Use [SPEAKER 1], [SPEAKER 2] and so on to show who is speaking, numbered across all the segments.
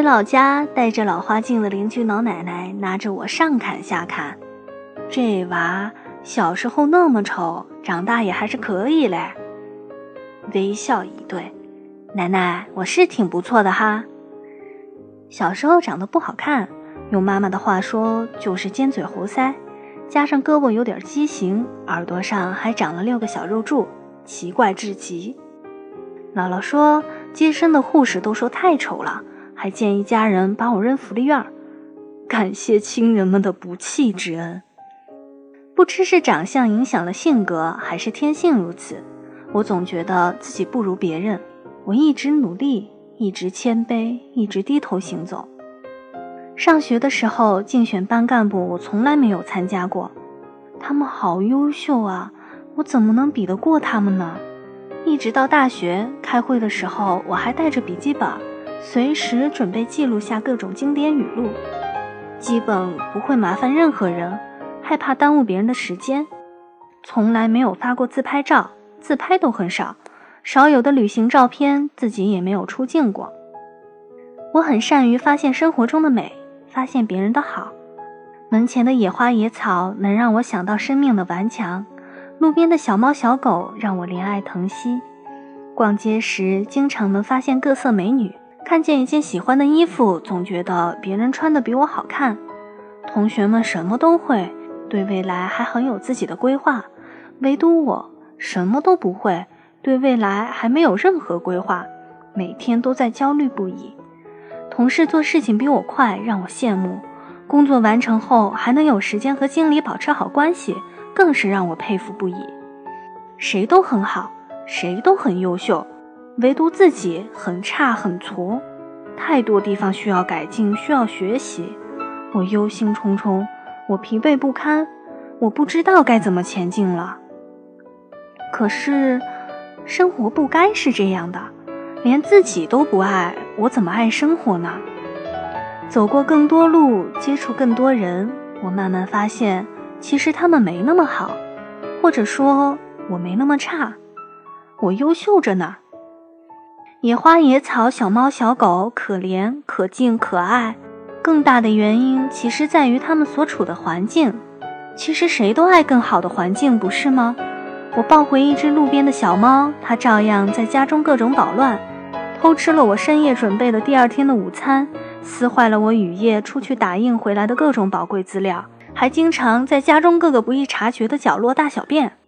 [SPEAKER 1] 回老家，戴着老花镜的邻居老奶奶拿着我上看下看，这娃小时候那么丑，长大也还是可以嘞。微笑以对，奶奶，我是挺不错的哈。小时候长得不好看，用妈妈的话说就是尖嘴猴腮，加上胳膊有点畸形，耳朵上还长了六个小肉柱，奇怪至极。姥姥说，接生的护士都说太丑了。还建议家人把我扔福利院儿感谢亲人们的不弃之恩。不知是长相影响了性格，还是天性如此，我总觉得自己不如别人。我一直努力，一直谦卑，一直低头行走。上学的时候竞选班干部，我从来没有参加过。他们好优秀啊，我怎么能比得过他们呢？一直到大学开会的时候，我还带着笔记本。随时准备记录下各种经典语录，基本不会麻烦任何人，害怕耽误别人的时间。从来没有发过自拍照，自拍都很少，少有的旅行照片自己也没有出镜过。我很善于发现生活中的美，发现别人的好。门前的野花野草能让我想到生命的顽强，路边的小猫小狗让我怜爱疼惜。逛街时经常能发现各色美女。看见一件喜欢的衣服，总觉得别人穿的比我好看。同学们什么都会，对未来还很有自己的规划，唯独我什么都不会，对未来还没有任何规划，每天都在焦虑不已。同事做事情比我快，让我羡慕；工作完成后还能有时间和经理保持好关系，更是让我佩服不已。谁都很好，谁都很优秀。唯独自己很差很挫，太多地方需要改进，需要学习。我忧心忡忡，我疲惫不堪，我不知道该怎么前进了。可是，生活不该是这样的，连自己都不爱，我怎么爱生活呢？走过更多路，接触更多人，我慢慢发现，其实他们没那么好，或者说，我没那么差，我优秀着呢。野花野草、小猫小狗，可怜、可敬、可爱。更大的原因，其实在于他们所处的环境。其实谁都爱更好的环境，不是吗？我抱回一只路边的小猫，它照样在家中各种捣乱，偷吃了我深夜准备的第二天的午餐，撕坏了我雨夜出去打印回来的各种宝贵资料，还经常在家中各个不易察觉的角落大小便。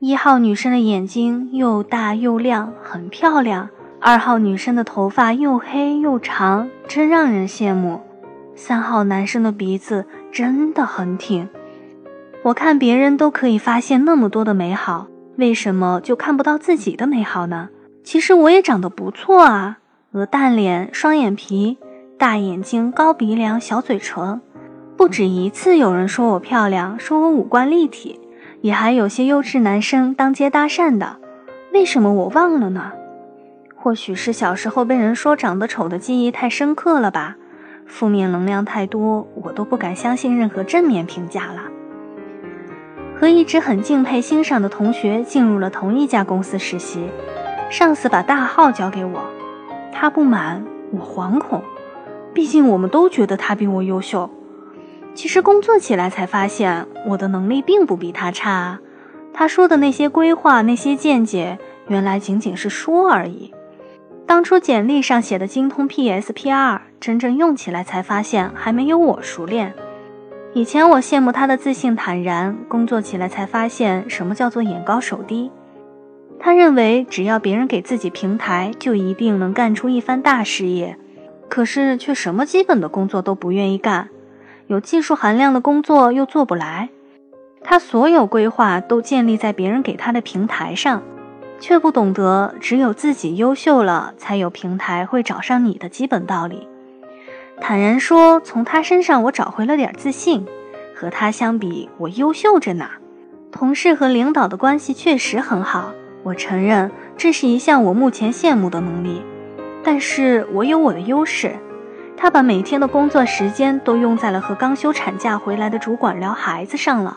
[SPEAKER 1] 一号女生的眼睛又大又亮，很漂亮。二号女生的头发又黑又长，真让人羡慕。三号男生的鼻子真的很挺。我看别人都可以发现那么多的美好，为什么就看不到自己的美好呢？其实我也长得不错啊，鹅蛋脸、双眼皮、大眼睛、高鼻梁、小嘴唇。不止一次有人说我漂亮，说我五官立体，也还有些优质男生当街搭讪的。为什么我忘了呢？或许是小时候被人说长得丑的记忆太深刻了吧，负面能量太多，我都不敢相信任何正面评价了。和一直很敬佩欣赏的同学进入了同一家公司实习，上司把大号交给我，他不满，我惶恐，毕竟我们都觉得他比我优秀。其实工作起来才发现，我的能力并不比他差，他说的那些规划、那些见解，原来仅仅是说而已。当初简历上写的精通 PS、PR，真正用起来才发现还没有我熟练。以前我羡慕他的自信坦然，工作起来才发现什么叫做眼高手低。他认为只要别人给自己平台，就一定能干出一番大事业，可是却什么基本的工作都不愿意干，有技术含量的工作又做不来。他所有规划都建立在别人给他的平台上，却不懂得只有自己优秀了，才有平台会找上你的基本道理。坦然说，从他身上我找回了点自信。和他相比，我优秀着呢。同事和领导的关系确实很好，我承认这是一项我目前羡慕的能力。但是我有我的优势。他把每天的工作时间都用在了和刚休产假回来的主管聊孩子上了，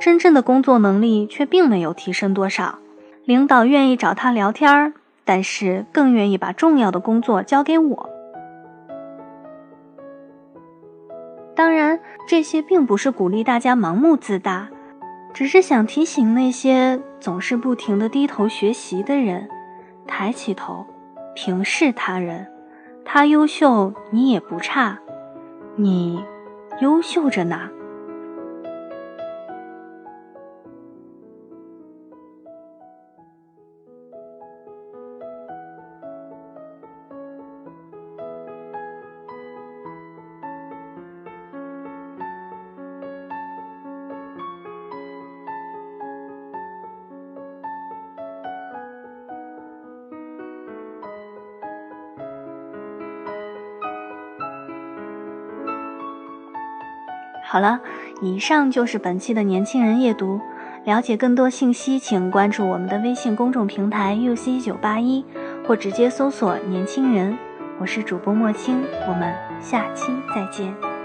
[SPEAKER 1] 真正的工作能力却并没有提升多少。领导愿意找他聊天儿，但是更愿意把重要的工作交给我。当然，这些并不是鼓励大家盲目自大，只是想提醒那些总是不停的低头学习的人，抬起头，平视他人。他优秀，你也不差，你优秀着呢。好了，以上就是本期的年轻人阅读。了解更多信息，请关注我们的微信公众平台 UC 九八一，或直接搜索“年轻人”。我是主播莫青，我们下期再见。